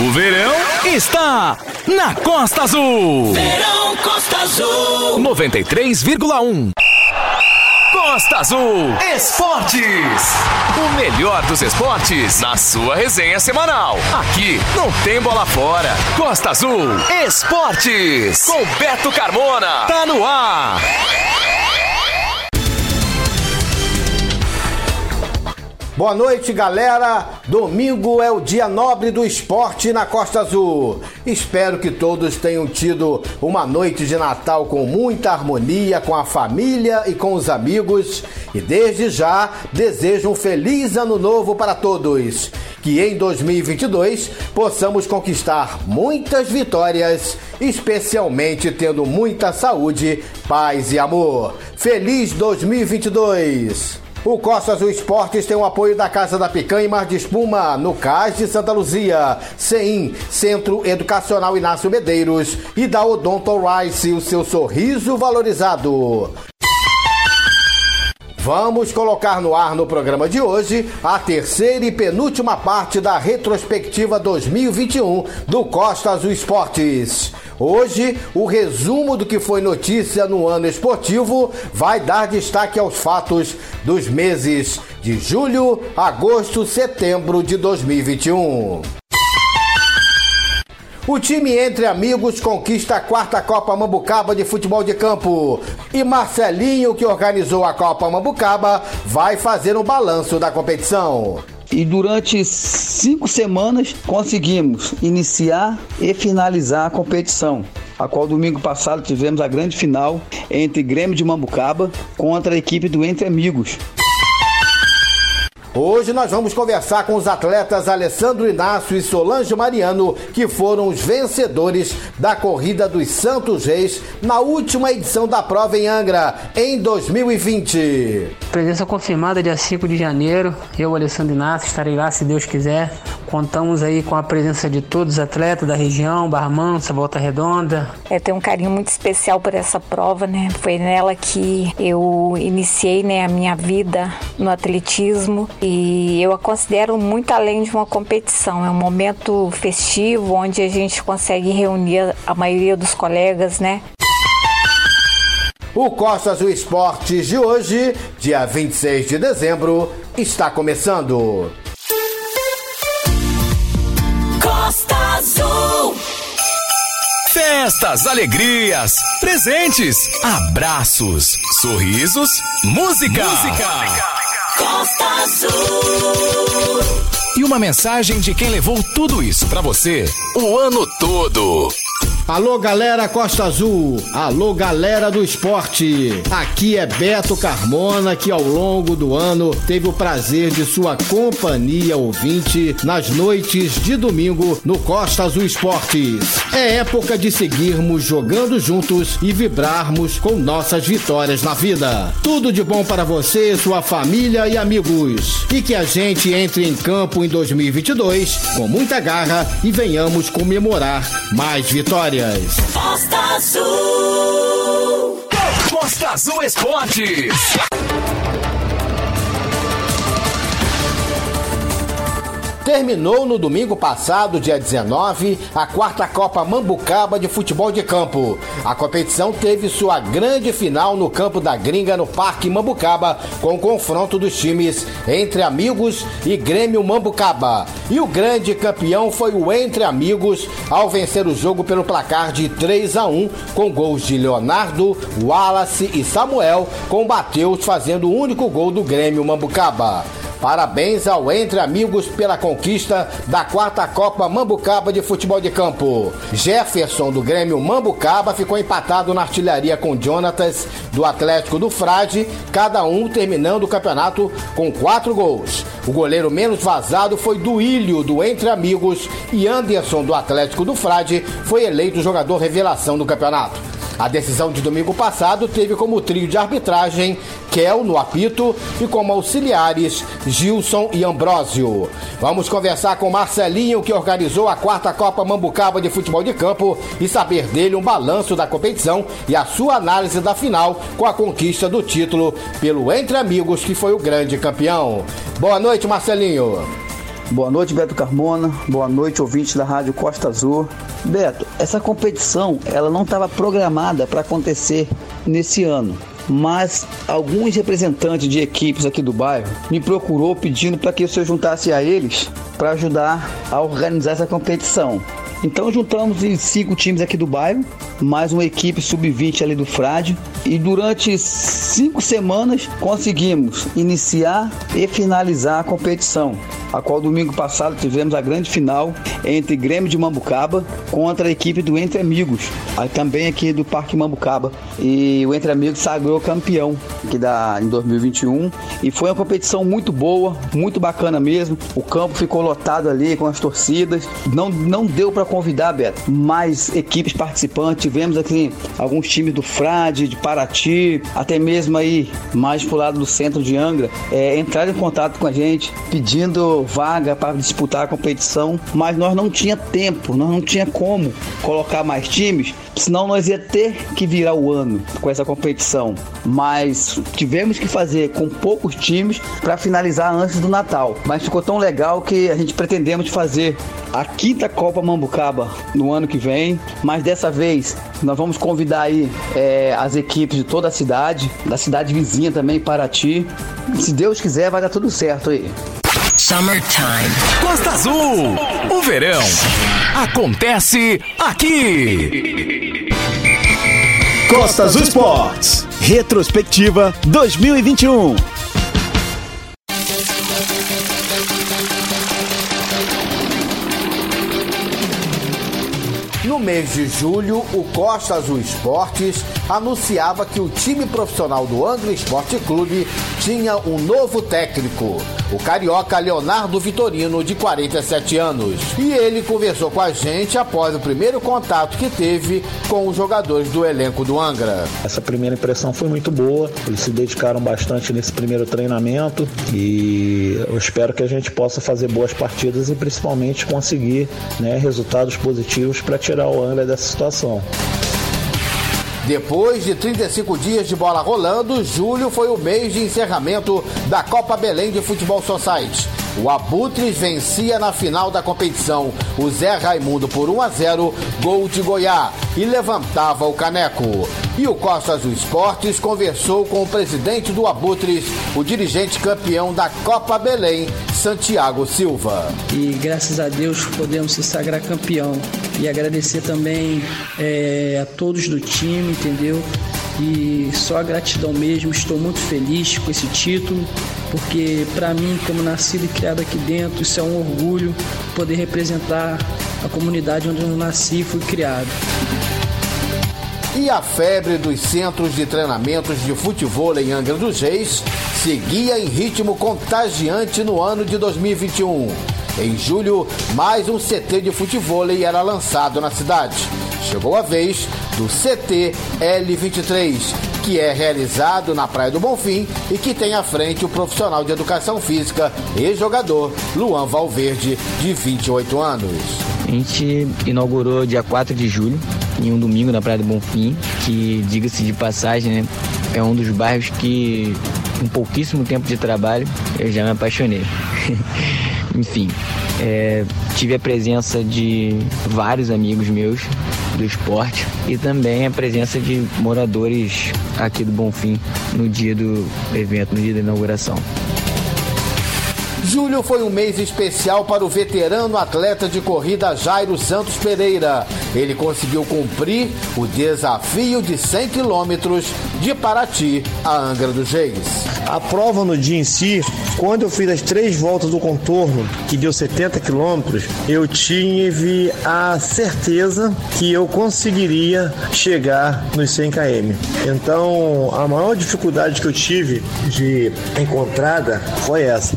O verão está na Costa Azul. Verão Costa Azul. 93,1. Costa Azul Esportes. O melhor dos esportes na sua resenha semanal. Aqui não tem bola fora. Costa Azul Esportes. Com Beto Carmona. Tá no ar. Boa noite, galera. Domingo é o dia nobre do esporte na Costa Azul. Espero que todos tenham tido uma noite de Natal com muita harmonia com a família e com os amigos. E desde já desejo um feliz ano novo para todos. Que em 2022 possamos conquistar muitas vitórias, especialmente tendo muita saúde, paz e amor. Feliz 2022! O Costa Azul Esportes tem o apoio da Casa da Picanha e Mar de Espuma, no Cais de Santa Luzia, CEIM, Centro Educacional Inácio Medeiros e da Odonto Rice, o seu sorriso valorizado. Vamos colocar no ar no programa de hoje a terceira e penúltima parte da retrospectiva 2021 do Costa Azul Esportes. Hoje, o resumo do que foi notícia no ano esportivo vai dar destaque aos fatos dos meses de julho, agosto, setembro de 2021. O time Entre Amigos conquista a quarta Copa Mambucaba de futebol de campo. E Marcelinho, que organizou a Copa Mambucaba, vai fazer um balanço da competição. E durante cinco semanas conseguimos iniciar e finalizar a competição, a qual domingo passado tivemos a grande final entre Grêmio de Mambucaba contra a equipe do Entre Amigos. Hoje nós vamos conversar com os atletas Alessandro Inácio e Solange Mariano, que foram os vencedores da corrida dos Santos Reis na última edição da prova em Angra, em 2020. Presença confirmada dia 5 de janeiro. Eu, Alessandro Inácio, estarei lá se Deus quiser. Contamos aí com a presença de todos os atletas da região, Barra Mansa, Volta Redonda. É, tenho um carinho muito especial por essa prova, né? Foi nela que eu iniciei né, a minha vida no atletismo e eu a considero muito além de uma competição. É um momento festivo onde a gente consegue reunir a maioria dos colegas, né? O Costa Azul Esportes de hoje, dia 26 de dezembro, está começando. Costa Azul. Festas, alegrias, presentes, abraços, sorrisos, música. Música. Costa Azul. E uma mensagem de quem levou tudo isso pra você o ano todo. Alô, galera Costa Azul. Alô, galera do esporte. Aqui é Beto Carmona, que ao longo do ano teve o prazer de sua companhia ouvinte nas noites de domingo no Costa Azul Esportes. É época de seguirmos jogando juntos e vibrarmos com nossas vitórias na vida. Tudo de bom para você, sua família e amigos. E que a gente entre em campo em 2022 com muita garra e venhamos comemorar mais vitórias. Costa Azul. Costa Azul Esportes. Terminou no domingo passado, dia 19, a quarta Copa Mambucaba de futebol de campo. A competição teve sua grande final no campo da Gringa, no Parque Mambucaba, com o confronto dos times Entre Amigos e Grêmio Mambucaba. E o grande campeão foi o Entre Amigos, ao vencer o jogo pelo placar de 3 a 1, com gols de Leonardo, Wallace e Samuel, com Mateus fazendo o único gol do Grêmio Mambucaba. Parabéns ao Entre Amigos pela conquista da quarta Copa Mambucaba de futebol de campo. Jefferson do Grêmio Mambucaba ficou empatado na artilharia com Jonatas do Atlético do Frade, cada um terminando o campeonato com quatro gols. O goleiro menos vazado foi Duílio do Entre Amigos e Anderson do Atlético do Frade foi eleito jogador revelação do campeonato. A decisão de domingo passado teve como trio de arbitragem Kel no apito e como auxiliares Gilson e Ambrósio. Vamos conversar com Marcelinho, que organizou a quarta Copa Mambucaba de Futebol de Campo, e saber dele um balanço da competição e a sua análise da final com a conquista do título pelo Entre Amigos, que foi o grande campeão. Boa noite, Marcelinho. Boa noite, Beto Carmona. Boa noite, ouvintes da Rádio Costa Azul. Beto, essa competição ela não estava programada para acontecer nesse ano mas alguns representantes de equipes aqui do bairro me procurou pedindo para que eu juntasse a eles para ajudar a organizar essa competição. Então juntamos em cinco times aqui do bairro, mais uma equipe sub-20 ali do Frade. E durante cinco semanas conseguimos iniciar e finalizar a competição a qual domingo passado tivemos a grande final entre Grêmio de Mambucaba contra a equipe do Entre Amigos, também aqui do Parque Mambucaba. E o Entre Amigos sagrou campeão aqui da, em 2021 e foi uma competição muito boa, muito bacana mesmo. O campo ficou lotado ali com as torcidas. Não, não deu para convidar, Beto, mais equipes participantes. Tivemos aqui alguns times do Frade, de Paraty, até mesmo aí mais pro lado do centro de Angra, é, em contato com a gente pedindo vaga para disputar a competição, mas nós não tinha tempo, nós não tinha como colocar mais times, senão nós ia ter que virar o ano com essa competição. Mas tivemos que fazer com poucos times para finalizar antes do Natal. Mas ficou tão legal que a gente pretendemos fazer a quinta Copa Mambucaba no ano que vem, mas dessa vez nós vamos convidar aí é, as equipes de toda a cidade, da cidade vizinha também, Paraty. Se Deus quiser, vai dar tudo certo aí. Summertime. Costa Azul. O verão acontece aqui. Costa Azul Esportes. Retrospectiva 2021. No mês de julho, o Costa Azul Esportes anunciava que o time profissional do Angra Esporte Clube tinha um novo técnico o carioca Leonardo Vitorino, de 47 anos. E ele conversou com a gente após o primeiro contato que teve com os jogadores do elenco do Angra. Essa primeira impressão foi muito boa, eles se dedicaram bastante nesse primeiro treinamento e eu espero que a gente possa fazer boas partidas e principalmente conseguir né, resultados positivos para tirar o Angra dessa situação. Depois de 35 dias de bola rolando, julho foi o mês de encerramento da Copa Belém de Futebol Society. O Abutres vencia na final da competição o Zé Raimundo por 1 a 0, gol de Goiás, e levantava o caneco. E o Costa Azul Esportes conversou com o presidente do Abutres, o dirigente campeão da Copa Belém, Santiago Silva. E graças a Deus podemos se sagrar campeão. E agradecer também é, a todos do time, entendeu? E só a gratidão mesmo, estou muito feliz com esse título, porque para mim, como nascido e criado aqui dentro, isso é um orgulho poder representar a comunidade onde eu nasci e fui criado. E a febre dos centros de treinamentos de futebol em Angra dos Reis seguia em ritmo contagiante no ano de 2021. Em julho, mais um CT de futebol era lançado na cidade. Chegou a vez do CT L23, que é realizado na Praia do Bonfim e que tem à frente o profissional de educação física e jogador Luan Valverde, de 28 anos. A gente inaugurou dia 4 de julho, em um domingo na Praia do Bonfim, que, diga-se de passagem, né, é um dos bairros que, em pouquíssimo tempo de trabalho, eu já me apaixonei. Enfim, é, tive a presença de vários amigos meus do esporte e também a presença de moradores aqui do Bonfim no dia do evento, no dia da inauguração. Julho foi um mês especial para o veterano atleta de corrida Jairo Santos Pereira. Ele conseguiu cumprir o desafio de 100 quilômetros de Paraty a Angra dos Reis. A prova no dia em si, quando eu fiz as três voltas do contorno, que deu 70 quilômetros, eu tive a certeza que eu conseguiria chegar nos 100 km. Então, a maior dificuldade que eu tive de encontrada foi essa.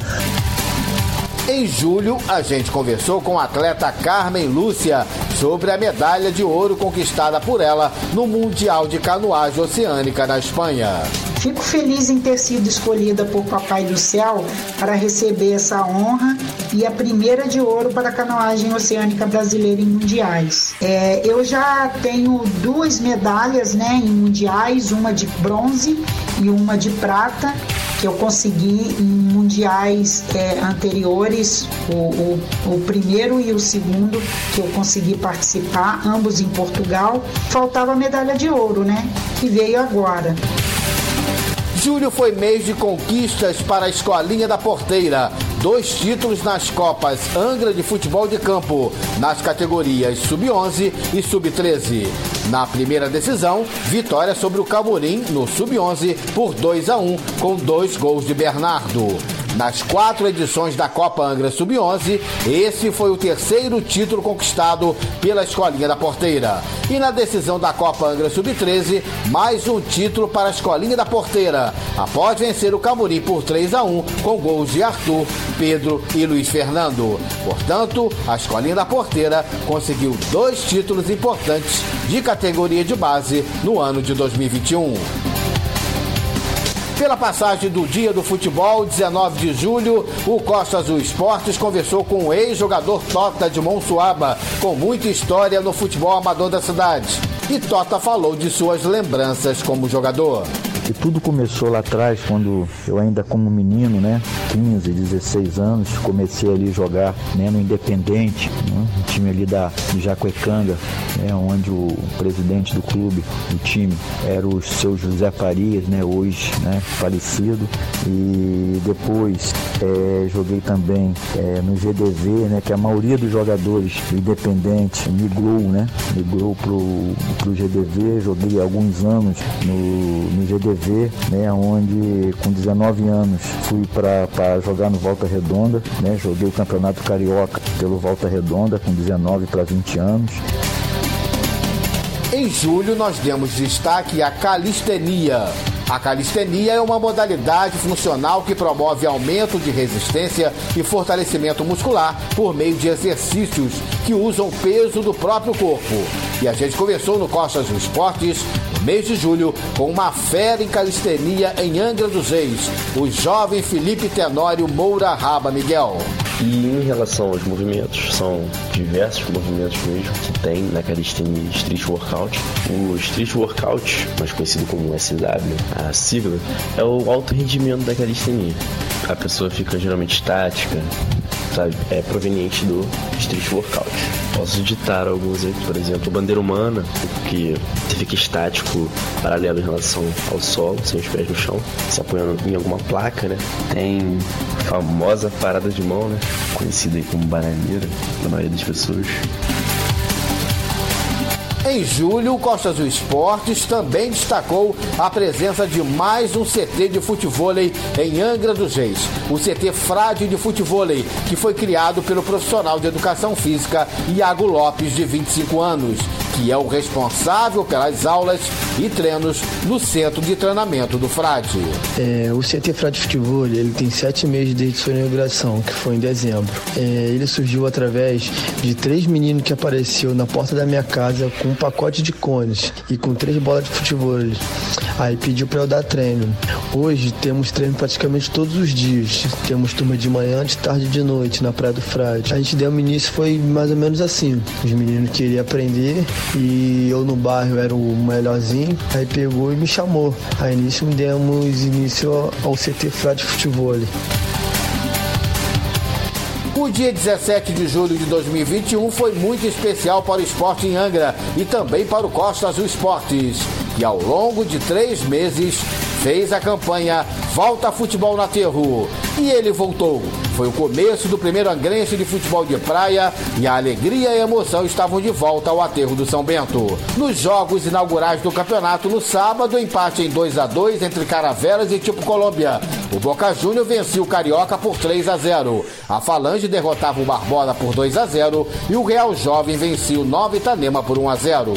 Em julho, a gente conversou com a atleta Carmen Lúcia sobre a medalha de ouro conquistada por ela no Mundial de Canoagem Oceânica na Espanha. Fico feliz em ter sido escolhida por Papai do Céu para receber essa honra e a primeira de ouro para a canoagem oceânica brasileira em mundiais. É, eu já tenho duas medalhas né, em mundiais, uma de bronze e uma de prata eu consegui em mundiais é, anteriores, o, o, o primeiro e o segundo que eu consegui participar, ambos em Portugal, faltava a medalha de ouro, né? Que veio agora. Julho foi mês de conquistas para a Escolinha da Porteira. Dois títulos nas Copas Angra de Futebol de Campo, nas categorias Sub-11 e Sub-13. Na primeira decisão, vitória sobre o Camurim no Sub-11 por 2 a 1 com dois gols de Bernardo. Nas quatro edições da Copa Angra Sub-11, esse foi o terceiro título conquistado pela Escolinha da Porteira. E na decisão da Copa Angra Sub-13, mais um título para a Escolinha da Porteira, após vencer o Camurim por 3 a 1 com gols de Arthur, Pedro e Luiz Fernando. Portanto, a Escolinha da Porteira conseguiu dois títulos importantes de categoria de base no ano de 2021. Pela passagem do Dia do Futebol, 19 de julho, o Costa Azul Esportes conversou com o ex-jogador Tota de Monsuaba, com muita história no futebol amador da cidade. E Tota falou de suas lembranças como jogador. Tudo começou lá atrás, quando eu ainda como menino, né, 15, 16 anos, comecei ali a jogar né, no Independente, né, time ali da Jacuecanga, né, onde o presidente do clube, do time, era o seu José Farias, né, hoje né, falecido. E depois é, joguei também é, no GDV, né, que a maioria dos jogadores do Independente migrou, né, migrou pro, pro GDV, joguei alguns anos no, no GDV né, onde com 19 anos fui para jogar no Volta Redonda, né, joguei o Campeonato Carioca pelo Volta Redonda com 19 para 20 anos. Em julho, nós demos destaque à calistenia. A calistenia é uma modalidade funcional que promove aumento de resistência e fortalecimento muscular por meio de exercícios que usam o peso do próprio corpo. E a gente conversou no Costas do Esportes, no mês de julho, com uma fera em calistenia em Angra dos Reis, o jovem Felipe Tenório Moura Raba Miguel. E em relação aos movimentos, são diversos movimentos mesmo que tem na calistenia Street Workout. O Street Workout, mais conhecido como SW, a sigla, é o alto rendimento da calistenia. A pessoa fica geralmente estática, sabe? É proveniente do Street Workout. Posso ditar alguns aí, por exemplo, bandeira humana, que fica estático, paralelo em relação ao solo, sem os pés no chão, se apoiando em alguma placa, né? Tem a famosa parada de mão, né? Conhecida aí como bananeira, na maioria das pessoas. Em julho, o Costa Azul Esportes também destacou a presença de mais um CT de futevôlei em Angra dos Reis, o CT Frade de Futevôlei, que foi criado pelo profissional de educação física Iago Lopes, de 25 anos, que é o responsável pelas aulas e treinos no centro de treinamento do Frade. É, o CT Frade Futebol ele tem sete meses desde sua inauguração, que foi em dezembro. É, ele surgiu através de três meninos que apareceu na porta da minha casa com um pacote de cones e com três bolas de futebol. Aí pediu para eu dar treino. Hoje temos treino praticamente todos os dias. Temos turma de manhã, de tarde e de noite na Praia do Frade. A gente deu um início foi mais ou menos assim. Os meninos queriam aprender e eu no bairro era o melhorzinho. Aí pegou e me chamou. Aí nisso demos início ao CT Frade Futebol. O dia 17 de julho de 2021 foi muito especial para o esporte em Angra e também para o Costa Azul Esportes, que ao longo de três meses fez a campanha Volta Futebol na Terro. E ele voltou. Foi o começo do primeiro angrense de futebol de praia e a alegria e a emoção estavam de volta ao aterro do São Bento. Nos jogos inaugurais do campeonato no sábado, empate em 2 a 2 entre Caravelas e Tipo Colômbia. O Boca Júnior vencia o Carioca por 3 a 0. A Falange derrotava o Barbosa por 2 a 0 e o Real Jovem vencia o Nova Itanema por 1 a 0.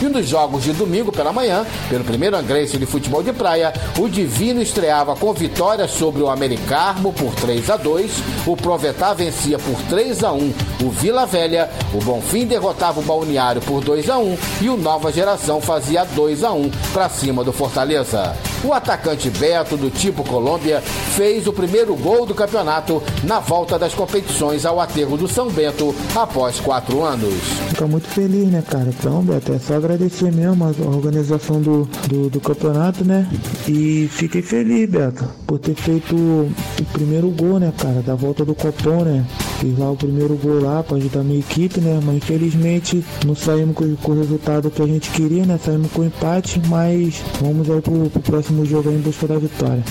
E nos jogos de domingo pela manhã, pelo primeiro angrense de futebol de praia, o Divino estreava com vitória sobre o Americarmo por 3 a 2, o Provetá vencia por 3 a 1 o Vila Velha, o Bonfim derrotava o Balneário por 2 a 1 e o Nova Geração fazia 2 a 1 para cima do Fortaleza. O atacante Beto, do tipo Colômbia, fez o primeiro gol do campeonato na volta das competições ao aterro do São Bento após quatro anos. Fica muito feliz, né, cara? Então, Beto, é só agradecer mesmo a organização do, do, do campeonato, né? E fiquei feliz, Beto, por ter feito o primeiro gol, né, cara, da volta do Copom, né? Fiz lá o primeiro gol lá para ajudar a minha equipe, né? Mas infelizmente não saímos com, com, o resultado que a gente queria, né? Saímos com empate, mas vamos aí pro, pro próximo jogo aí em busca da vitória.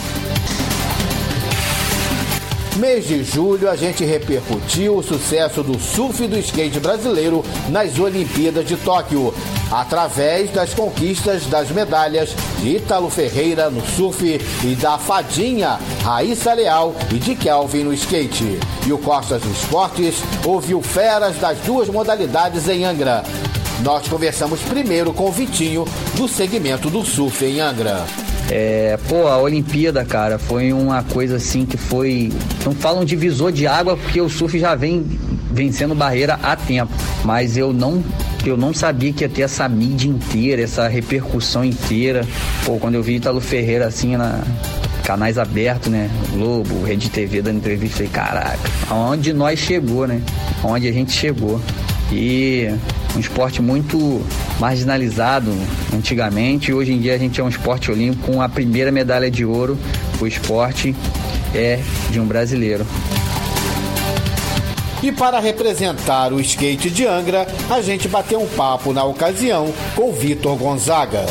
Mês de julho, a gente repercutiu o sucesso do surf e do skate brasileiro nas Olimpíadas de Tóquio, através das conquistas das medalhas de Ítalo Ferreira no surf e da Fadinha, Raíssa Leal e de Kelvin no skate. E o Costas dos Esportes ouviu feras das duas modalidades em Angra. Nós conversamos primeiro com o Vitinho, do segmento do surf em Angra. É, pô, a Olimpíada, cara, foi uma coisa assim que foi. Não falam divisor de água porque o surf já vem vencendo barreira há tempo. Mas eu não. Eu não sabia que ia ter essa mídia inteira, essa repercussão inteira. Pô, quando eu vi Italo Ferreira assim na, canais abertos, né? Globo, Rede TV dando entrevista, falei, caraca, aonde nós chegou, né? Aonde a gente chegou. E um esporte muito marginalizado antigamente e hoje em dia a gente é um esporte olímpico com a primeira medalha de ouro. O esporte é de um brasileiro. E para representar o skate de Angra, a gente bateu um papo na ocasião com Vitor Gonzaga.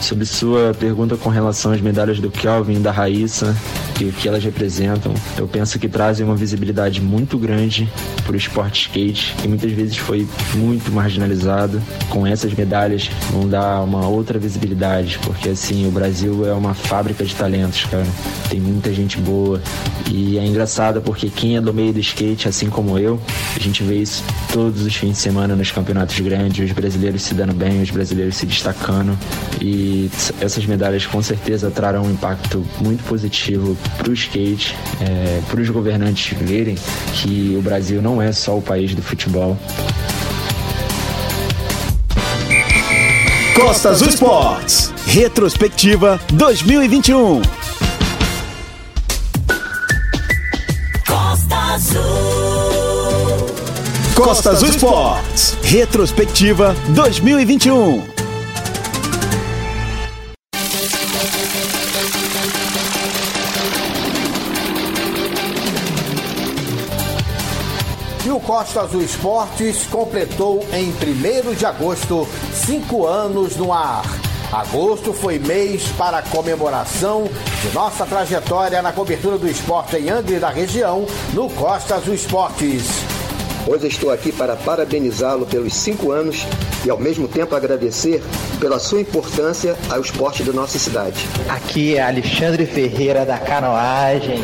Sobre sua pergunta com relação às medalhas do Kelvin e da Raíssa, e o que elas representam, eu penso que trazem uma visibilidade muito grande para o esporte skate, que muitas vezes foi muito marginalizado. Com essas medalhas vão dar uma outra visibilidade, porque assim, o Brasil é uma fábrica de talentos, cara. Tem muita gente boa. E é engraçado porque quem é do meio do skate, assim como eu, a gente vê isso todos os fins de semana nos campeonatos grandes, os brasileiros se dando bem, os brasileiros se destacando. E essas medalhas com certeza trarão um impacto muito positivo para o skate, é, para os governantes verem que o Brasil não é só o país do futebol. Costa Azul Esportes, retrospectiva 2021. Costa Azul. Costa Azul Esportes, retrospectiva 2021. Costa Azul Esportes completou em 1 de agosto cinco anos no ar. Agosto foi mês para a comemoração de nossa trajetória na cobertura do esporte em Angra e da região no Costa Azul Esportes. Hoje estou aqui para parabenizá-lo pelos cinco anos e ao mesmo tempo agradecer pela sua importância ao esporte da nossa cidade. Aqui é Alexandre Ferreira da Canoagem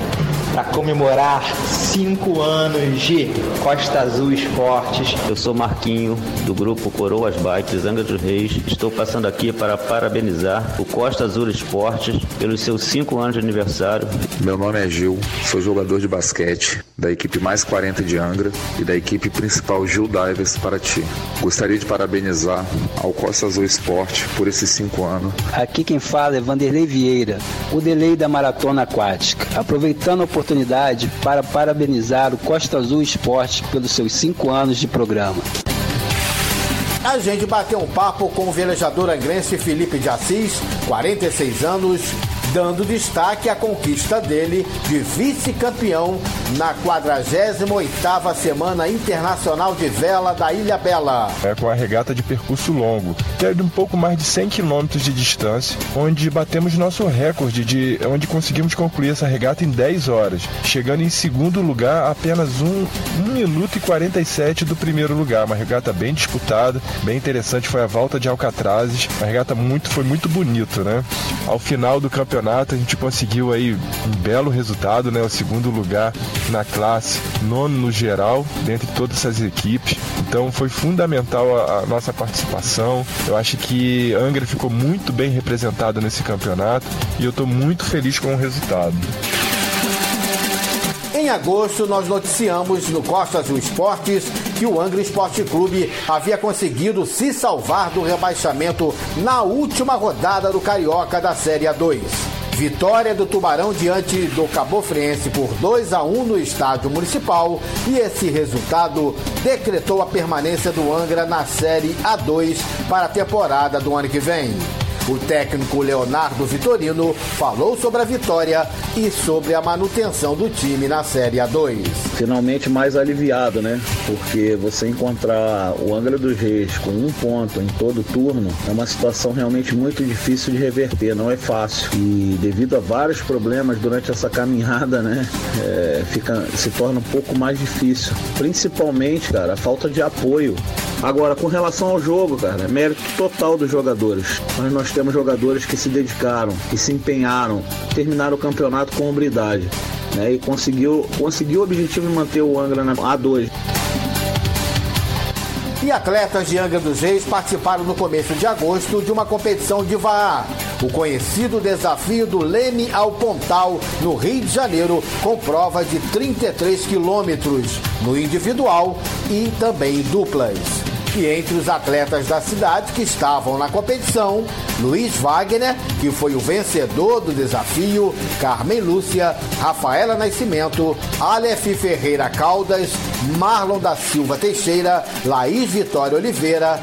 para comemorar cinco anos de Costa Azul Esportes. Eu sou Marquinho, do grupo Coroas Bikes Angra dos Reis. Estou passando aqui para parabenizar o Costa Azul Esportes pelos seus cinco anos de aniversário. Meu nome é Gil, sou jogador de basquete da equipe Mais 40 de Angra e da equipe principal Gil Divers Paraty. Gostaria de parabenizar ao Costa Azul Esporte por esses cinco anos. Aqui quem fala é Vanderlei Vieira, o delay da maratona aquática. Aproveitando a oportunidade para parabenizar o Costa Azul Esporte pelos seus cinco anos de programa. A gente bateu um papo com o velejador angrense Felipe de Assis, 46 anos, dando destaque à conquista dele de vice-campeão na 48ª Semana Internacional de Vela da Ilha Bela. É com a regata de percurso longo, que é de um pouco mais de 100 quilômetros de distância, onde batemos nosso recorde de onde conseguimos concluir essa regata em 10 horas, chegando em segundo lugar apenas 1, 1 minuto e 47 do primeiro lugar, uma regata bem disputada, bem interessante, foi a volta de Alcatrazes, uma regata muito foi muito bonito, né? Ao final do campeonato a gente conseguiu aí um belo resultado, né? O segundo lugar na classe, nono no geral, dentre todas essas equipes. Então foi fundamental a, a nossa participação. Eu acho que Angra ficou muito bem representada nesse campeonato e eu estou muito feliz com o resultado. Em agosto, nós noticiamos no Costa Azul Esportes que o Angra Esporte Clube havia conseguido se salvar do rebaixamento na última rodada do Carioca da Série A2. Vitória do Tubarão diante do Cabofrense por 2 a 1 no estádio municipal e esse resultado decretou a permanência do Angra na Série A2 para a temporada do ano que vem. O técnico Leonardo Vitorino falou sobre a vitória e sobre a manutenção do time na Série A2. Finalmente mais aliviado, né? Porque você encontrar o Angra dos Reis com um ponto em todo turno é uma situação realmente muito difícil de reverter, não é fácil. E devido a vários problemas durante essa caminhada, né? É, fica, se torna um pouco mais difícil. Principalmente, cara, a falta de apoio. Agora, com relação ao jogo, cara, é mérito total dos jogadores. Mas nós temos jogadores que se dedicaram, que se empenharam, terminaram o campeonato com hombridade. Né, e conseguiu, conseguiu o objetivo de manter o Angra na A2. E atletas de Angra dos Reis participaram no começo de agosto de uma competição de VAR, o conhecido desafio do Leme ao Pontal, no Rio de Janeiro, com prova de 33 quilômetros, no individual e também duplas. E entre os atletas da cidade que estavam na competição, Luiz Wagner, que foi o vencedor do desafio, Carmen Lúcia, Rafaela Nascimento, Aleph Ferreira Caldas, Marlon da Silva Teixeira, Laís Vitória Oliveira,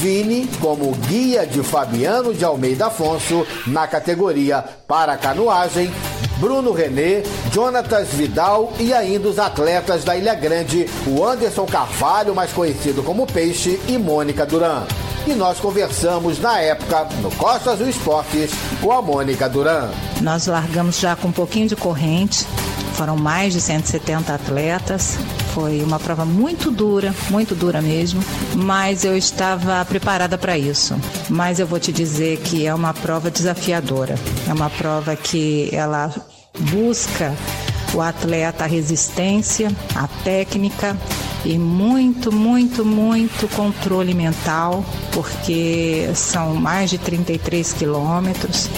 Vini como guia de Fabiano de Almeida Afonso na categoria para canoagem, Bruno Renê, Jonatas Vidal e ainda os atletas da Ilha Grande, o Anderson Carvalho, mais conhecido como Peixe, e Mônica Duran. E nós conversamos na época, no Costa Azul Esportes, com a Mônica Duran. Nós largamos já com um pouquinho de corrente, foram mais de 170 atletas. Foi uma prova muito dura, muito dura mesmo, mas eu estava preparada para isso. Mas eu vou te dizer que é uma prova desafiadora. É uma prova que ela busca o atleta a resistência, a técnica e muito, muito, muito controle mental, porque são mais de 33 quilômetros.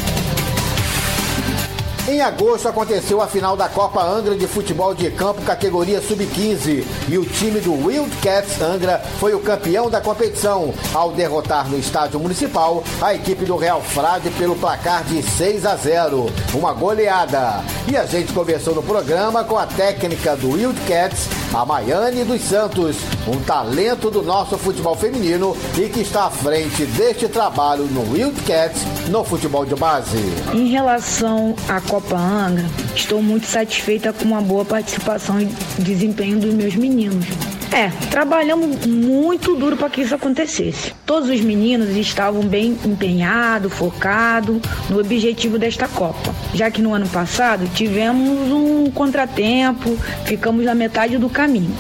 Em agosto aconteceu a final da Copa Angra de Futebol de Campo categoria Sub-15 e o time do Wildcats Angra foi o campeão da competição. Ao derrotar no estádio municipal a equipe do Real Frade pelo placar de 6 a 0, uma goleada. E a gente conversou no programa com a técnica do Wildcats, a Maiane dos Santos, um talento do nosso futebol feminino e que está à frente deste trabalho no Wildcats no futebol de base. Em relação à Copa Angra, estou muito satisfeita com uma boa participação e desempenho dos meus meninos. É, trabalhamos muito duro para que isso acontecesse. Todos os meninos estavam bem empenhados, focados no objetivo desta Copa, já que no ano passado tivemos um contratempo, ficamos na metade do caminho.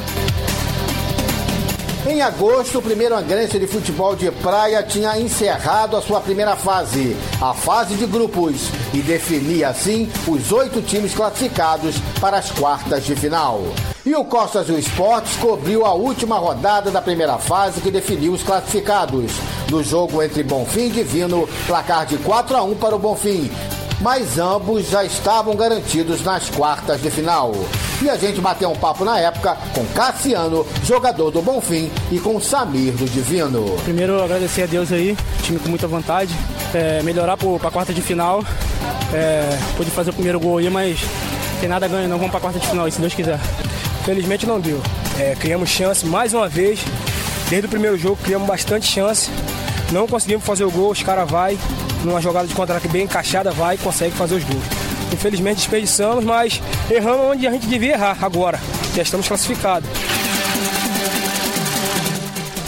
Em agosto, o primeiro angrense de futebol de praia tinha encerrado a sua primeira fase, a fase de grupos, e definia assim os oito times classificados para as quartas de final. E o Costa Azul Esportes cobriu a última rodada da primeira fase que definiu os classificados. No jogo entre Bonfim e Divino, placar de 4 a 1 para o Bonfim, mas ambos já estavam garantidos nas quartas de final. E a gente bateu um papo na época com Cassiano, jogador do Bonfim, e com Samir do Divino. Primeiro, agradecer a Deus aí, time com muita vontade, é, melhorar para a quarta de final. É, pude fazer o primeiro gol aí, mas tem nada a ganhar, não vamos para a quarta de final, se Deus quiser. Felizmente não deu. É, criamos chance mais uma vez. Desde o primeiro jogo criamos bastante chance. Não conseguimos fazer o gol, os caras vai numa jogada de contra-ataque bem encaixada, vai e consegue fazer os gols. Infelizmente desperdiçamos, mas erramos onde a gente devia errar agora. Já estamos classificados.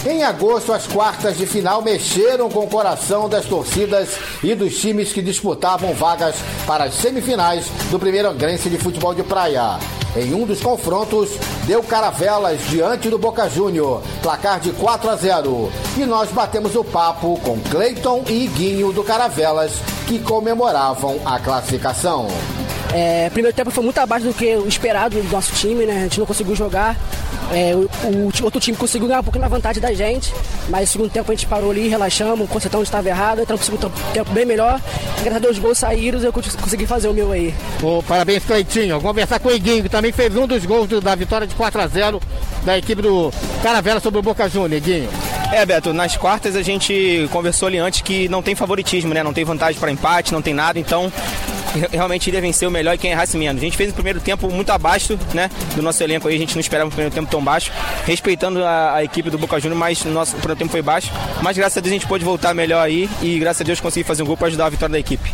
Em agosto, as quartas de final mexeram com o coração das torcidas e dos times que disputavam vagas para as semifinais do primeiro Angrense de futebol de praia. Em um dos confrontos, deu caravelas diante do Boca Júnior, placar de 4 a 0. E nós batemos o papo com Cleiton e Iguinho do Caravelas, que comemoravam a classificação. É, primeiro tempo foi muito abaixo do que o esperado do nosso time, né? A gente não conseguiu jogar. É, o, o, outro time conseguiu ganhar um pouquinho na vantagem da gente, mas no segundo tempo a gente parou ali, relaxamos, consertamos onde estava errado, entramos no segundo tempo bem melhor. Graças a Deus os gols saíram e eu consegui fazer o meu aí. Oh, parabéns, Cleitinho. Vamos conversar com o Iguinho, que também fez um dos gols do, da vitória de 4 a 0 da equipe do Caravela sobre o Boca Júnior, Iguinho. É, Beto, nas quartas a gente conversou ali antes que não tem favoritismo, né? Não tem vantagem para empate, não tem nada, então realmente iria vencer o melhor e quem errasse menos. A gente fez o primeiro tempo muito abaixo, né, do nosso elenco aí, a gente não esperava um primeiro tempo tão baixo, respeitando a, a equipe do Boca Juniors, mas nosso primeiro tempo foi baixo. Mas graças a Deus a gente pôde voltar melhor aí e graças a Deus consegui fazer um gol para ajudar a vitória da equipe.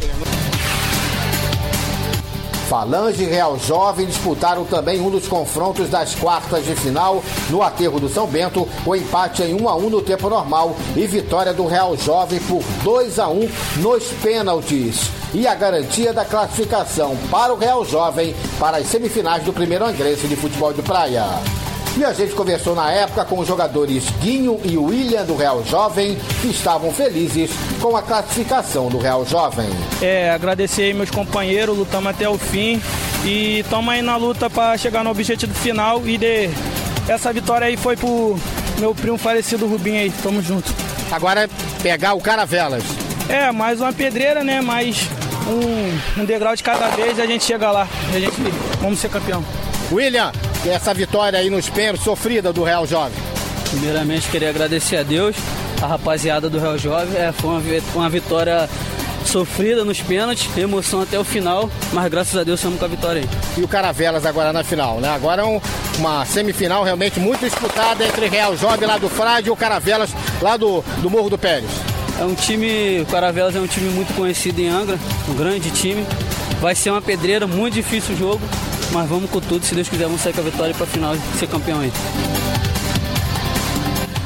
Falange e Real Jovem disputaram também um dos confrontos das quartas de final no aterro do São Bento, o empate em 1 a 1 no tempo normal e vitória do Real Jovem por 2 a 1 nos pênaltis. E a garantia da classificação para o Real Jovem para as semifinais do primeiro angrense de futebol de praia. E a gente conversou na época com os jogadores Guinho e William do Real Jovem, que estavam felizes com a classificação do Real Jovem. É, agradecer aí meus companheiros, lutamos até o fim e estamos aí na luta para chegar no objetivo final e de essa vitória aí foi pro meu primo falecido Rubinho aí, tamo junto. Agora é pegar o Caravelas. É, mais uma pedreira, né? Mais um, um degrau de cada vez e a gente chega lá. A gente vamos ser campeão. William, essa vitória aí nos pênaltis sofrida do Real Jovem. Primeiramente, queria agradecer a Deus, a rapaziada do Real Jovem. É, foi uma, uma vitória sofrida nos pênaltis, emoção até o final, mas graças a Deus estamos com a vitória aí. E o Caravelas agora na final, né? Agora é um, uma semifinal realmente muito disputada entre Real Jovem lá do Frade e o Caravelas lá do, do Morro do Pérez. É um time, o Caravelas é um time muito conhecido em Angra, um grande time. Vai ser uma pedreira, muito difícil o jogo, mas vamos com tudo, se Deus quiser, vamos sair com a vitória para a final e ser campeão aí.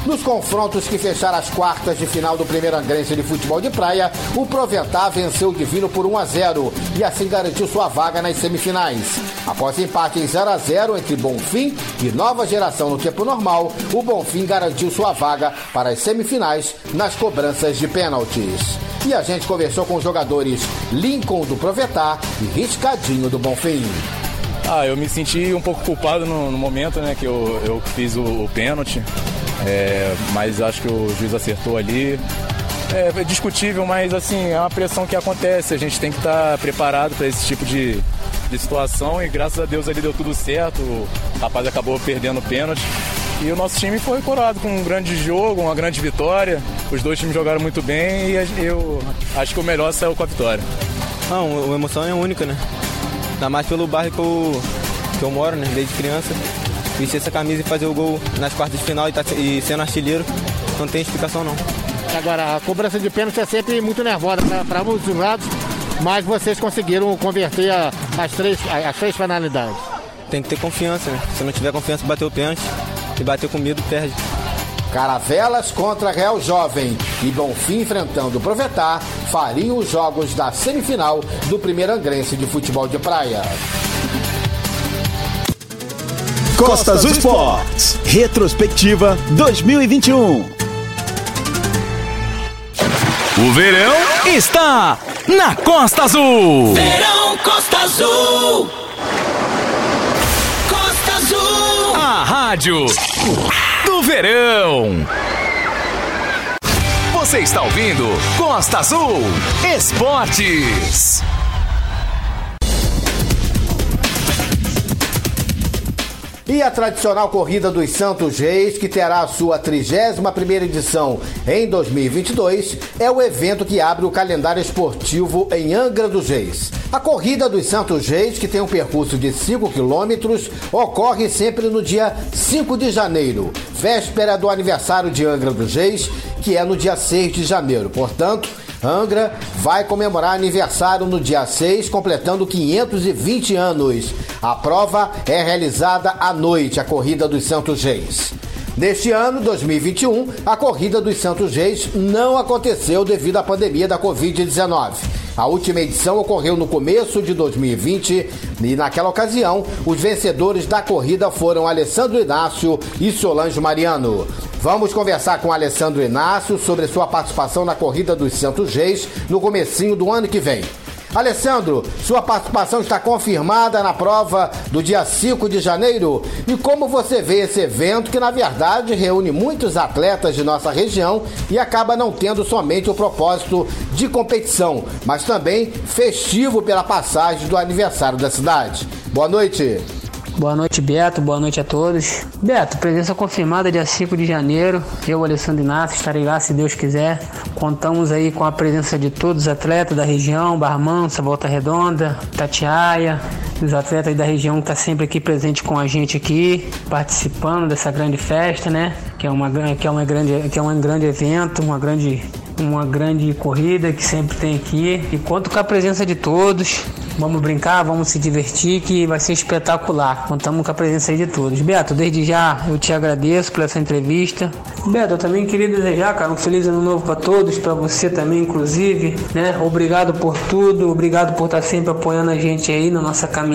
Nos confrontos que fecharam as quartas de final do primeiro angrense de futebol de praia, o Proventar venceu o Divino por 1 a 0 e assim garantiu sua vaga nas semifinais. Após empate em 0 a 0 entre Bonfim e Nova Geração no tempo normal, o Bonfim garantiu sua vaga para as semifinais nas cobranças de pênaltis. E a gente conversou com os jogadores Lincoln do Provetar e Riscadinho do Bonfim. Ah, eu me senti um pouco culpado no, no momento, né, que eu, eu fiz o, o pênalti. É, mas acho que o juiz acertou ali. É, é, discutível, mas assim, é uma pressão que acontece. A gente tem que estar preparado para esse tipo de, de situação e graças a Deus ali deu tudo certo. O rapaz acabou perdendo o pênalti. E o nosso time foi coroado com um grande jogo, uma grande vitória. Os dois times jogaram muito bem e eu acho que o melhor saiu com a vitória. Não, a emoção é única, né? Ainda mais pelo bairro que eu, que eu moro, né? Desde criança. Vestir essa camisa e fazer o gol nas quartas de final e, tá, e sendo artilheiro, não tem explicação não. Agora, a cobrança de pênalti é sempre muito nervosa para ambos os lados, mas vocês conseguiram converter a, as, três, as três finalidades. Tem que ter confiança, né? Se não tiver confiança, bater o pênalti e bater com medo, perde. Caravelas contra Real Jovem e Bonfim enfrentando o Provetar fariam os jogos da semifinal do primeiro angrense de futebol de praia. Costa Azul Sports, retrospectiva 2021. O verão está na Costa Azul. Verão Costa Azul. Costa Azul. A rádio do verão. Você está ouvindo Costa Azul Esportes. E a tradicional Corrida dos Santos Reis, que terá a sua 31ª edição em 2022, é o evento que abre o calendário esportivo em Angra dos Reis. A Corrida dos Santos Reis, que tem um percurso de 5 quilômetros, ocorre sempre no dia 5 de janeiro, véspera do aniversário de Angra dos Reis, que é no dia 6 de janeiro. Portanto, Angra vai comemorar aniversário no dia 6, completando 520 anos. A prova é realizada à noite, a Corrida dos Santos Reis. Neste ano, 2021, a Corrida dos Santos Reis não aconteceu devido à pandemia da Covid-19. A última edição ocorreu no começo de 2020 e, naquela ocasião, os vencedores da corrida foram Alessandro Inácio e Solange Mariano. Vamos conversar com Alessandro Inácio sobre sua participação na Corrida dos Santos Reis no comecinho do ano que vem. Alessandro, sua participação está confirmada na prova do dia 5 de janeiro. E como você vê esse evento que, na verdade, reúne muitos atletas de nossa região e acaba não tendo somente o propósito de competição, mas também festivo pela passagem do aniversário da cidade? Boa noite. Boa noite, Beto. Boa noite a todos. Beto, presença confirmada dia 5 de janeiro. Eu, Alessandro Inácio, estarei lá se Deus quiser. Contamos aí com a presença de todos os atletas da região, Barra Mansa, Volta Redonda, Tatiaia, os atletas da região que estão tá sempre aqui presente com a gente aqui, participando dessa grande festa, né? Que é, uma, que é, uma grande, que é um grande evento, uma grande uma grande corrida que sempre tem aqui. E conto com a presença de todos. Vamos brincar, vamos se divertir, que vai ser espetacular. Contamos com a presença aí de todos. Beto, desde já eu te agradeço por essa entrevista. Beto, eu também queria desejar, cara, um feliz ano novo para todos, para você também, inclusive, né? Obrigado por tudo, obrigado por estar sempre apoiando a gente aí na nossa caminhada,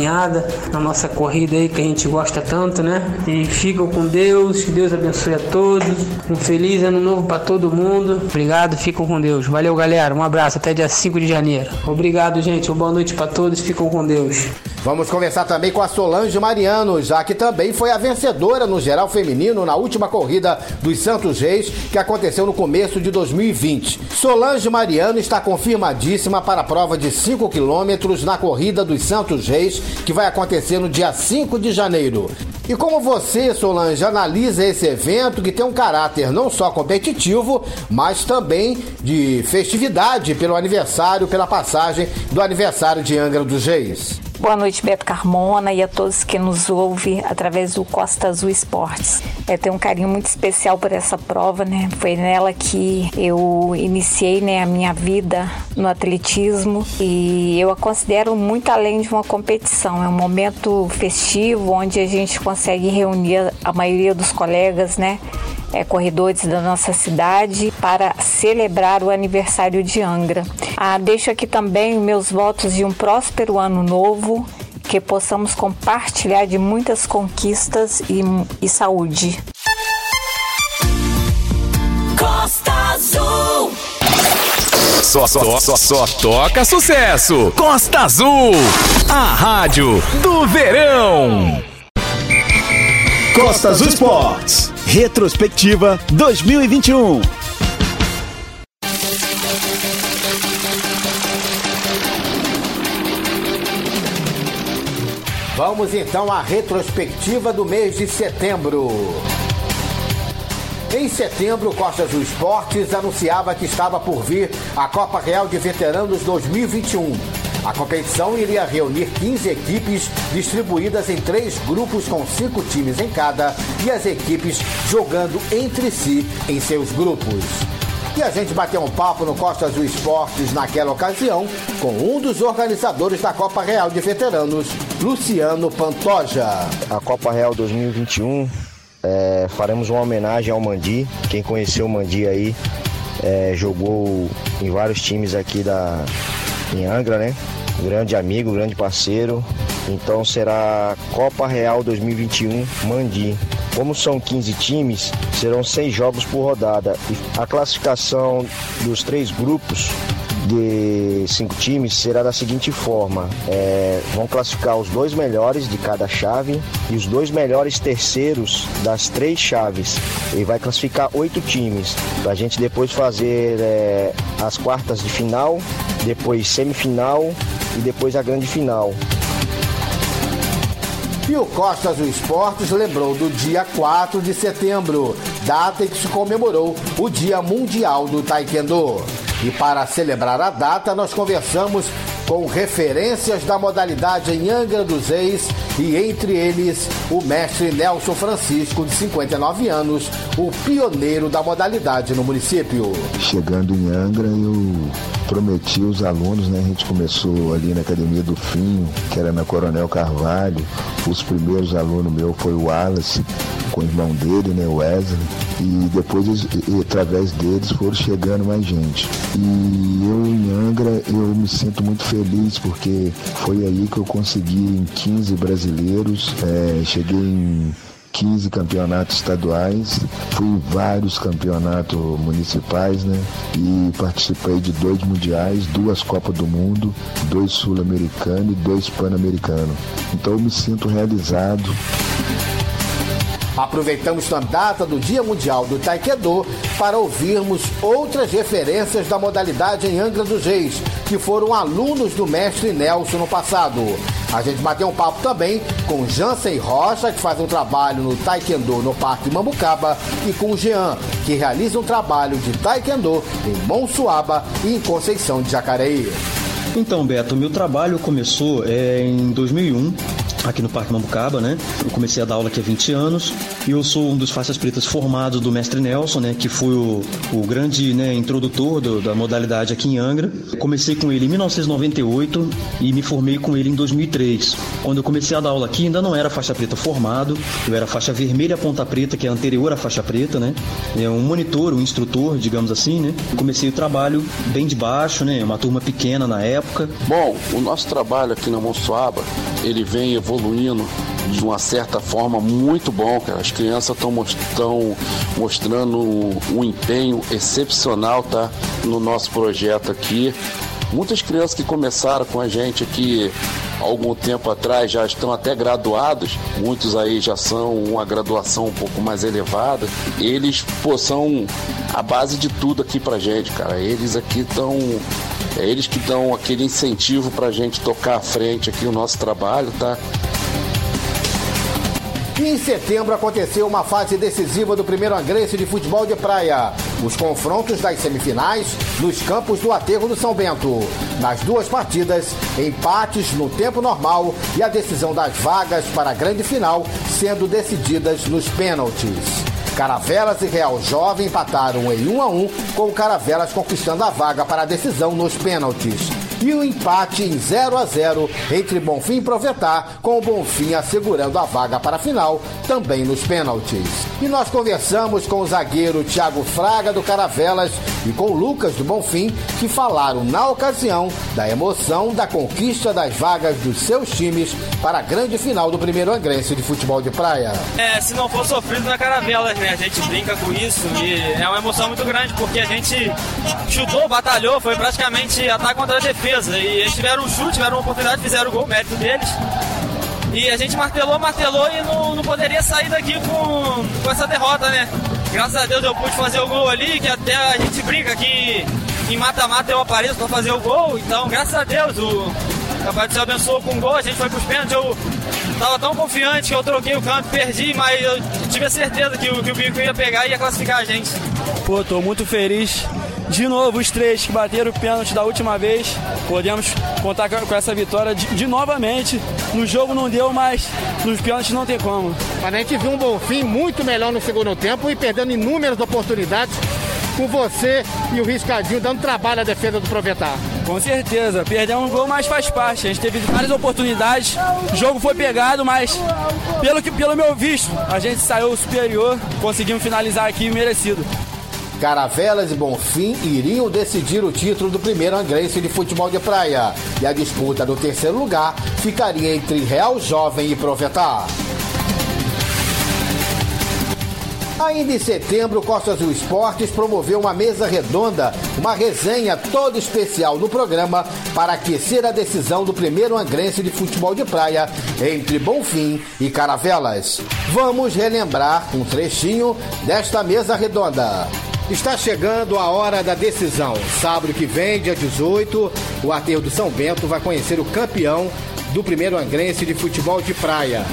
na nossa corrida aí que a gente gosta tanto, né? E ficam com Deus, que Deus abençoe a todos. Um feliz ano novo para todo mundo. Obrigado, ficam com Deus. Valeu, galera. Um abraço, até dia 5 de janeiro. Obrigado, gente. Uma boa noite para todos ficam com Deus. Vamos conversar também com a Solange Mariano, já que também foi a vencedora no geral feminino na última corrida dos Santos Reis, que aconteceu no começo de 2020. Solange Mariano está confirmadíssima para a prova de 5 quilômetros na corrida dos Santos Reis, que vai acontecer no dia 5 de janeiro. E como você, Solange, analisa esse evento que tem um caráter não só competitivo, mas também de festividade pelo aniversário, pela passagem do aniversário de Angra dos Reis? Boa noite, Beto Carmona e a todos que nos ouvem através do Costa Azul Esportes. Eu tenho um carinho muito especial por essa prova, né? Foi nela que eu iniciei né, a minha vida no atletismo e eu a considero muito além de uma competição. É um momento festivo onde a gente consegue reunir a maioria dos colegas, né? É, corredores da nossa cidade para celebrar o aniversário de Angra. Ah, deixo aqui também meus votos de um próspero ano novo, que possamos compartilhar de muitas conquistas e, e saúde. Costa Azul. Só, só, só, só toca sucesso. Costa Azul, a rádio do verão. Costa Azul Esportes. Retrospectiva 2021. Vamos então à retrospectiva do mês de setembro. Em setembro, Costa Azul Esportes anunciava que estava por vir a Copa Real de Veteranos 2021 a competição iria reunir 15 equipes distribuídas em três grupos com cinco times em cada e as equipes jogando entre si em seus grupos. E a gente bateu um papo no Costa Azul Esportes naquela ocasião com um dos organizadores da Copa Real de Veteranos, Luciano Pantoja. A Copa Real 2021 é, faremos uma homenagem ao Mandi. Quem conheceu o Mandi aí é, jogou em vários times aqui da em Angra, né? grande amigo, grande parceiro. Então será Copa Real 2021 Mandi. Como são 15 times, serão seis jogos por rodada. E a classificação dos três grupos de cinco times será da seguinte forma: é, vão classificar os dois melhores de cada chave e os dois melhores terceiros das três chaves. E vai classificar oito times para a gente depois fazer é, as quartas de final, depois semifinal e depois a grande final. E o Costa Azul Esportes lembrou do dia 4 de setembro, data em que se comemorou o Dia Mundial do Taekwondo. E para celebrar a data, nós conversamos com referências da modalidade em Angra dos Reis e entre eles o mestre Nelson Francisco, de 59 anos, o pioneiro da modalidade no município. Chegando em Angra, eu prometi aos alunos, né? A gente começou ali na Academia do Finho, que era na Coronel Carvalho. Os primeiros alunos meus foi o Wallace, com o irmão dele, né, Wesley, e depois, através deles, foram chegando mais gente. E eu em Angra, eu me sinto muito feliz porque foi aí que eu consegui em 15 brasileiros, é, cheguei em 15 campeonatos estaduais, fui em vários campeonatos municipais, né? E participei de dois mundiais, duas Copas do Mundo, dois sul-americanos e dois pan-americanos. Então eu me sinto realizado Aproveitamos a data do Dia Mundial do Taekwondo para ouvirmos outras referências da modalidade em Angra dos Reis, que foram alunos do mestre Nelson no passado. A gente bateu um papo também com Jansen Rocha, que faz um trabalho no Taekwondo no Parque Mambucaba, e com Jean, que realiza um trabalho de Taekwondo em Monsuaba e em Conceição de Jacareí. Então, Beto, meu trabalho começou é, em 2001 aqui no Parque Mambucaba, né? Eu comecei a dar aula aqui há 20 anos e eu sou um dos faixas pretas formados do mestre Nelson, né? Que foi o, o grande né, introdutor do, da modalidade aqui em Angra. Eu comecei com ele em 1998 e me formei com ele em 2003. Quando eu comecei a dar aula aqui, ainda não era faixa preta formado, eu era faixa vermelha ponta preta, que é anterior à faixa preta, né? É um monitor, um instrutor, digamos assim, né? comecei o trabalho bem de baixo, né? Uma turma pequena na época. Bom, o nosso trabalho aqui na Monsuaba, ele vem evoluindo evoluindo de uma certa forma muito bom, cara. As crianças estão mostrando um empenho excepcional, tá? No nosso projeto aqui. Muitas crianças que começaram com a gente aqui algum tempo atrás já estão até graduados, muitos aí já são uma graduação um pouco mais elevada. Eles pô, são a base de tudo aqui pra gente, cara. Eles aqui estão. É eles que dão aquele incentivo pra gente tocar à frente aqui o nosso trabalho, tá? Em setembro aconteceu uma fase decisiva do primeiro angrense de futebol de praia. Os confrontos das semifinais nos campos do Aterro do São Bento. Nas duas partidas, empates no tempo normal e a decisão das vagas para a grande final sendo decididas nos pênaltis. Caravelas e Real Jovem empataram em 1 a 1, com o Caravelas conquistando a vaga para a decisão nos pênaltis e o um empate em 0 a 0 entre Bonfim e Provetar, com o Bonfim assegurando a vaga para a final, também nos pênaltis. E nós conversamos com o zagueiro Thiago Fraga do Caravelas e com o Lucas do Bonfim, que falaram na ocasião da emoção da conquista das vagas dos seus times para a grande final do primeiro angrense de futebol de praia. É, se não for sofrido na Caravelas, né? A gente brinca com isso e é uma emoção muito grande porque a gente chutou, batalhou, foi praticamente ataque contra a defesa defesa. E eles tiveram um chute, tiveram uma oportunidade, fizeram o gol, mérito deles. E a gente martelou, martelou e não, não poderia sair daqui com, com essa derrota, né? Graças a Deus eu pude fazer o gol ali, que até a gente brinca que em mata-mata eu apareço para fazer o gol. Então, graças a Deus, o Papai do Céu abençoou com o gol, a gente foi pros pênaltis. Eu tava tão confiante que eu troquei o campo, perdi, mas eu tive a certeza que o, que o Bico ia pegar e ia classificar a gente. Pô, tô muito feliz de novo, os três que bateram o pênalti da última vez, podemos contar com essa vitória de, de novamente. No jogo não deu, mas nos pênaltis não tem como. Mas a gente viu um bom fim muito melhor no segundo tempo e perdendo inúmeras oportunidades com você e o Riscadinho dando trabalho à defesa do Provetar. Com certeza, perdeu um gol, mas faz parte. A gente teve várias oportunidades, o jogo foi pegado, mas pelo, que, pelo meu visto, a gente saiu superior, conseguimos finalizar aqui merecido. Caravelas e Bonfim iriam decidir o título do primeiro angrense de futebol de praia. E a disputa do terceiro lugar ficaria entre Real Jovem e Provetar. Ainda em setembro, Costa Azul Esportes promoveu uma mesa redonda, uma resenha toda especial no programa para aquecer a decisão do primeiro angrense de futebol de praia entre Bonfim e Caravelas. Vamos relembrar um trechinho desta mesa redonda. Está chegando a hora da decisão. Sábado que vem, dia 18, o Aterro do São Bento vai conhecer o campeão do primeiro angrense de futebol de praia.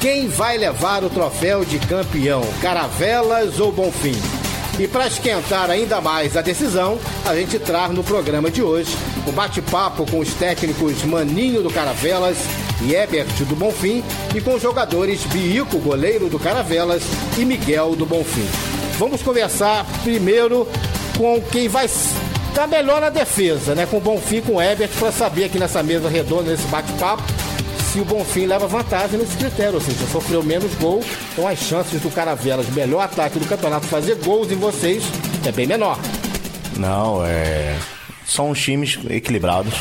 Quem vai levar o troféu de campeão? Caravelas ou Bonfim? E para esquentar ainda mais a decisão, a gente traz no programa de hoje o bate-papo com os técnicos Maninho do Caravelas e Ebert do Bonfim e com os jogadores Bico, goleiro do Caravelas, e Miguel do Bonfim. Vamos conversar primeiro com quem vai estar melhor na defesa, né? Com o Bonfim, com o Ebert, para saber aqui nessa mesa redonda, nesse bate-papo, se o Bonfim leva vantagem nesse critério, ou seja, sofreu menos gol, então as chances do Caravelas, melhor ataque do campeonato, fazer gols em vocês é bem menor. Não, é. São times equilibrados,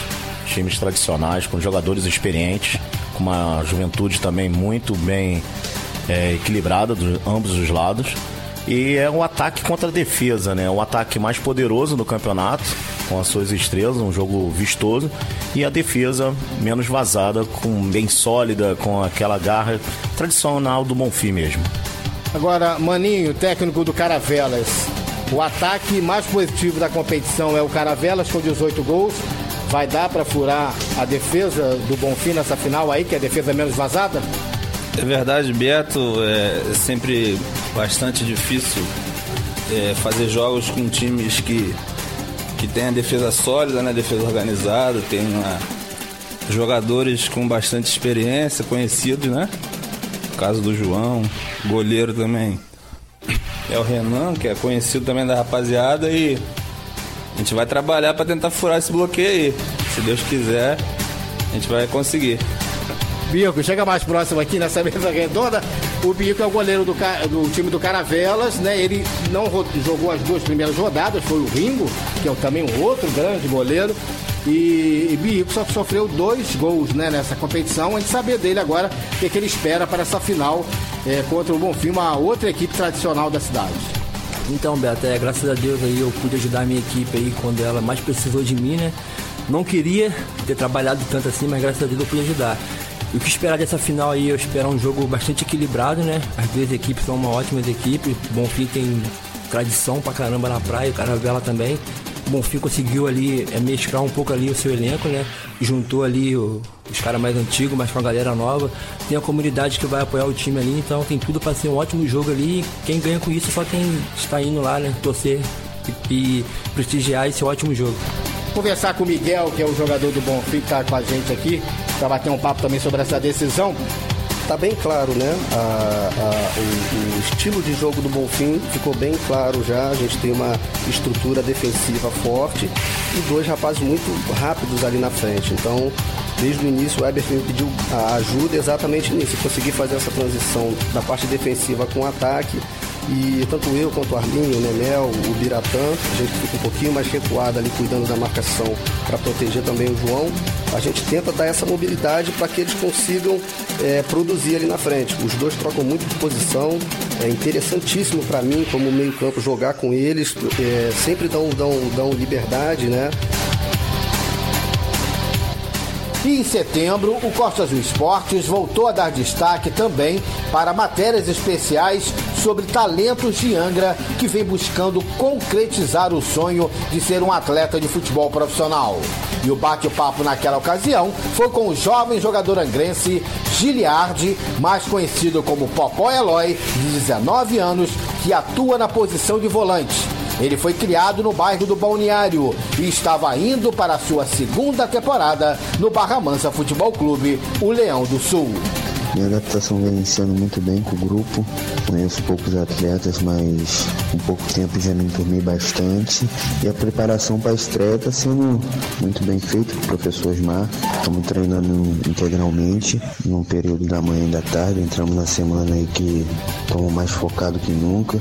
times tradicionais, com jogadores experientes, com uma juventude também muito bem é, equilibrada de ambos os lados. E é um ataque contra a defesa, né? O ataque mais poderoso do campeonato, com as suas estrelas, um jogo vistoso. E a defesa menos vazada, com bem sólida, com aquela garra tradicional do Bonfim mesmo. Agora, Maninho, técnico do Caravelas. O ataque mais positivo da competição é o Caravelas com 18 gols. vai dar para furar a defesa do Bonfim nessa final aí, que é a defesa menos vazada? É verdade, Beto, é sempre bastante difícil é, fazer jogos com times que, que tem a defesa sólida, né, defesa organizada, tem uma, jogadores com bastante experiência, conhecidos, né? O caso do João, goleiro também é o Renan, que é conhecido também da rapaziada e a gente vai trabalhar para tentar furar esse bloqueio aí. Se Deus quiser, a gente vai conseguir. Bico, chega mais próximo aqui nessa mesa redonda. O Bico é o goleiro do, do time do Caravelas, né? Ele não jogou as duas primeiras rodadas, foi o Ringo, que é também um outro grande goleiro. E, e Bico só sofreu dois gols né, nessa competição. A gente saber dele agora o que, é que ele espera para essa final é, contra o Bonfim, uma outra equipe tradicional da cidade. Então, Beto, é, graças a Deus aí eu pude ajudar a minha equipe aí quando ela mais precisou de mim, né? Não queria ter trabalhado tanto assim, mas graças a Deus eu pude ajudar. E o que esperar dessa final aí? Eu espero um jogo bastante equilibrado, né? As duas equipes são uma ótima equipe. Bonfim tem tradição pra caramba na praia, o Caravela também. O Bonfim conseguiu ali é, mesclar um pouco ali o seu elenco, né? Juntou ali o, os caras mais antigos, mas com a galera nova. Tem a comunidade que vai apoiar o time ali, então tem tudo para ser um ótimo jogo ali. Quem ganha com isso só quem está indo lá, né? Torcer e, e prestigiar esse ótimo jogo. Conversar com o Miguel, que é o jogador do Bonfim, que tá com a gente aqui, para bater um papo também sobre essa decisão tá bem claro, né? A, a, o, o, estilo de jogo do Bonfim ficou bem claro já. A gente tem uma estrutura defensiva forte e dois rapazes muito rápidos ali na frente. Então, desde o início, o Eberton pediu ajuda exatamente nisso, conseguir fazer essa transição da parte defensiva com o ataque e tanto eu quanto o Arminho, o Nenel, o Biratã, a gente fica um pouquinho mais recuado ali cuidando da marcação para proteger também o João. A gente tenta dar essa mobilidade para que eles consigam é, produzir ali na frente. Os dois trocam muito de posição, é interessantíssimo para mim como meio-campo jogar com eles, é, sempre dão, dão, dão liberdade, né? E em setembro, o Costa Azul Esportes voltou a dar destaque também para matérias especiais sobre talentos de Angra que vem buscando concretizar o sonho de ser um atleta de futebol profissional. E o bate-papo naquela ocasião foi com o jovem jogador angrense Giliardi, mais conhecido como Popó Eloy, de 19 anos, que atua na posição de volante ele foi criado no bairro do Balneário e estava indo para sua segunda temporada no Barra Mansa Futebol Clube, o Leão do Sul. Minha adaptação vem sendo muito bem com o grupo. Conheço poucos atletas, mas com pouco tempo já me enturmei bastante. E a preparação para a estreia está sendo muito bem feita com o professor Osmar. Estamos treinando integralmente num período da manhã e da tarde. Entramos na semana aí que estamos mais focados que nunca.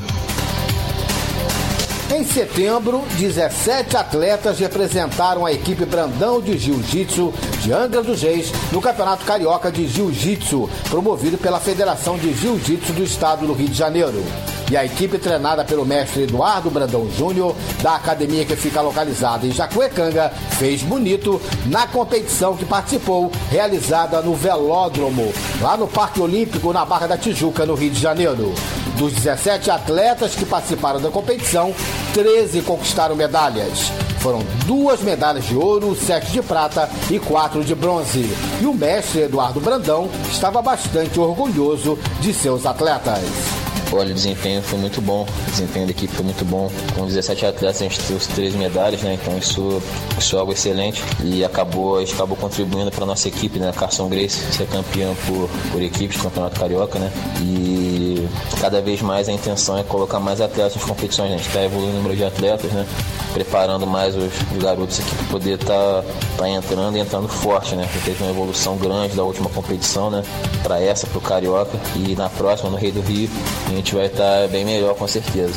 Em setembro, 17 atletas representaram a equipe Brandão de Jiu-Jitsu de Angra dos Reis no Campeonato Carioca de Jiu-Jitsu, promovido pela Federação de Jiu-Jitsu do Estado do Rio de Janeiro. E a equipe treinada pelo mestre Eduardo Brandão Júnior, da academia que fica localizada em Jacuecanga, fez bonito na competição que participou, realizada no Velódromo, lá no Parque Olímpico, na Barra da Tijuca, no Rio de Janeiro. Dos 17 atletas que participaram da competição, 13 conquistaram medalhas. Foram duas medalhas de ouro, sete de prata e quatro de bronze. E o mestre Eduardo Brandão estava bastante orgulhoso de seus atletas. Olha, o desempenho foi muito bom, o desempenho da equipe foi muito bom. Com 17 atletas, a gente trouxe três medalhas, né? Então isso, isso é algo excelente e acabou, acabou contribuindo para nossa equipe, né? Carson Grace ser campeão por, por equipes Campeonato Carioca, né? E cada vez mais a intenção é colocar mais atletas nas competições, né? A gente está evoluindo o número de atletas, né? Preparando mais os, os garotos aqui para poder estar tá, tá entrando e entrando forte, né? Porque teve uma evolução grande da última competição, né? Para essa, para o Carioca e na próxima, no Rei do Rio, a gente vai estar bem melhor com certeza.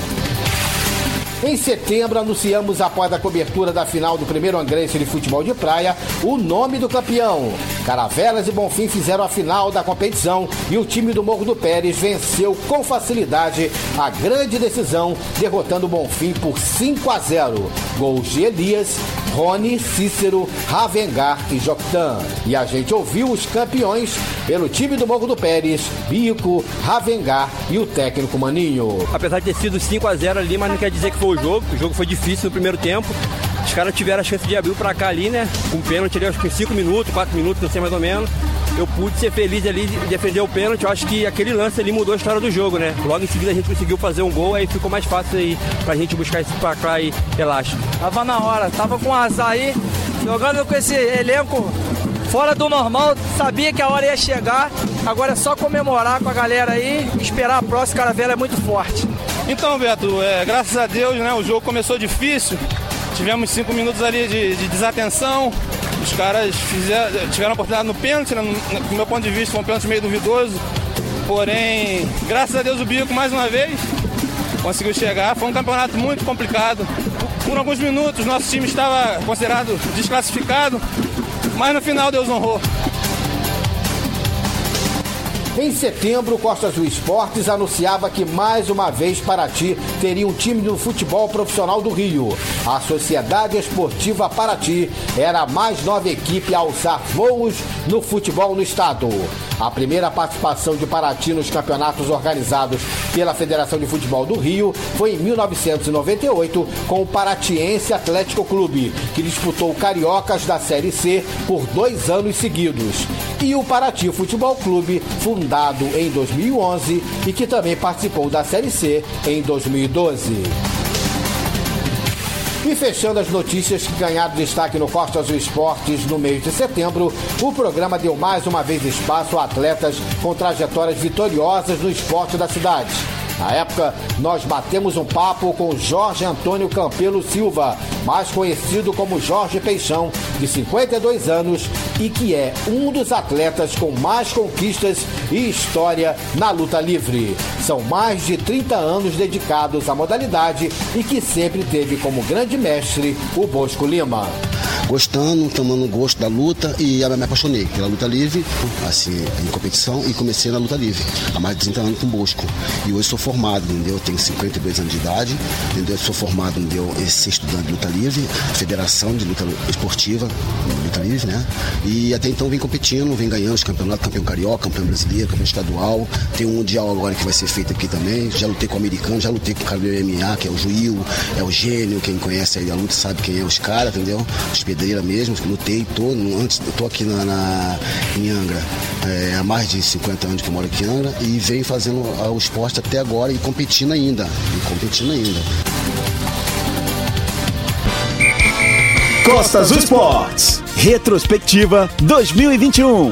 Em setembro, anunciamos após a cobertura da final do primeiro Angrense de futebol de praia o nome do campeão. Caravelas e Bonfim fizeram a final da competição e o time do Morro do Pérez venceu com facilidade a grande decisão, derrotando o Bonfim por 5 a 0. Gols de Elias, Rony, Cícero, Ravengar e Joctan. E a gente ouviu os campeões pelo time do Morro do Pérez, Bico, Ravengar e o técnico Maninho. Apesar de ter sido 5 a 0 ali, mas não quer dizer que foi o jogo. O jogo foi difícil no primeiro tempo. Os caras tiveram a chance de abrir pra cá ali, né? Com um pênalti ali, acho que 5 minutos, 4 minutos, não sei mais ou menos. Eu pude ser feliz ali de defender o pênalti. Eu acho que aquele lance ali mudou a história do jogo, né? Logo em seguida a gente conseguiu fazer um gol, aí ficou mais fácil aí pra gente buscar esse placar e relaxa. Tava na hora, tava com azar aí, jogando com esse elenco fora do normal, sabia que a hora ia chegar. Agora é só comemorar com a galera aí, esperar a próxima, Caravela é muito forte. Então, Beto, é, graças a Deus, né, o jogo começou difícil. Tivemos cinco minutos ali de, de desatenção. Os caras fizeram, tiveram a oportunidade no pênalti, né, no, do meu ponto de vista, foi um pênalti meio duvidoso. Porém, graças a Deus o Bico mais uma vez conseguiu chegar. Foi um campeonato muito complicado. Por alguns minutos nosso time estava considerado desclassificado, mas no final Deus honrou. Em setembro, Costa Azul Esportes anunciava que mais uma vez Paraty teria um time do futebol profissional do Rio. A Sociedade Esportiva Paraty era a mais nova equipe a alçar voos no futebol no estado. A primeira participação de Paraty nos campeonatos organizados pela Federação de Futebol do Rio foi em 1998 com o Paratiense Atlético Clube, que disputou Cariocas da Série C por dois anos seguidos. E o Paraty Futebol Clube, fundado em 2011 e que também participou da Série C em 2012. E fechando as notícias que ganharam destaque no Costa Azul Esportes no mês de setembro, o programa deu mais uma vez espaço a atletas com trajetórias vitoriosas no esporte da cidade. Na época, nós batemos um papo com Jorge Antônio Campelo Silva, mais conhecido como Jorge Peixão, de 52 anos e que é um dos atletas com mais conquistas e história na luta livre. São mais de 30 anos dedicados à modalidade e que sempre teve como grande mestre o Bosco Lima gostando, tomando gosto da luta e me apaixonei pela luta livre, assim, em competição e comecei na luta livre, há mais de 30 anos com Bosco. E hoje sou formado, entendeu? Eu tenho 52 anos de idade, entendeu? Eu sou formado, entendeu? Esse estudante de luta livre, Federação de Luta Esportiva, luta livre, né? E até então vem competindo, vem ganhando os campeonatos, campeão carioca, campeão brasileiro, campeão estadual. Tem um mundial agora que vai ser feito aqui também. Já lutei com o americano, já lutei com o cara do MMA, que é o Juil, é o Gênio, quem conhece aí a luta sabe quem é os caras, entendeu? Os pedreira mesmo, lutei, tô, antes, tô aqui na, na, em Angra é, há mais de 50 anos que eu moro aqui em Angra e venho fazendo o esporte até agora e competindo ainda. E competindo ainda. Costa Azul Esportes. Retrospectiva 2021.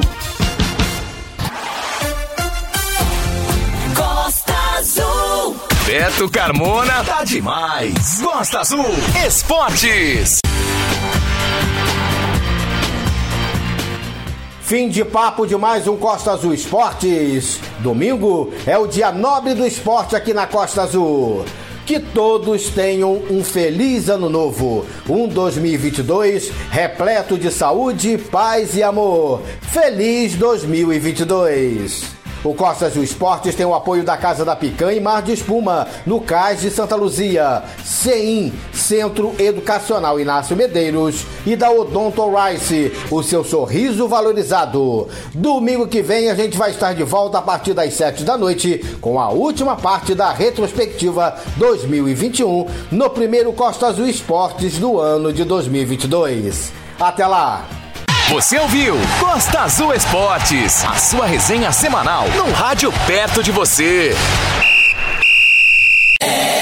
Costa Azul. Beto Carmona tá demais. Costa Azul Esportes. Fim de papo de mais um Costa Azul Esportes. Domingo é o dia nobre do esporte aqui na Costa Azul. Que todos tenham um feliz ano novo, um 2022 repleto de saúde, paz e amor. Feliz 2022! O Costa Azul Esportes tem o apoio da Casa da Picanha e Mar de Espuma, no Cais de Santa Luzia, CEIM, Centro Educacional Inácio Medeiros e da Odonto Rice, o seu sorriso valorizado. Domingo que vem a gente vai estar de volta a partir das 7 da noite com a última parte da retrospectiva 2021 no primeiro Costa Azul Esportes do ano de 2022. Até lá! Você ouviu Costa Azul Esportes, a sua resenha semanal no rádio perto de você. É.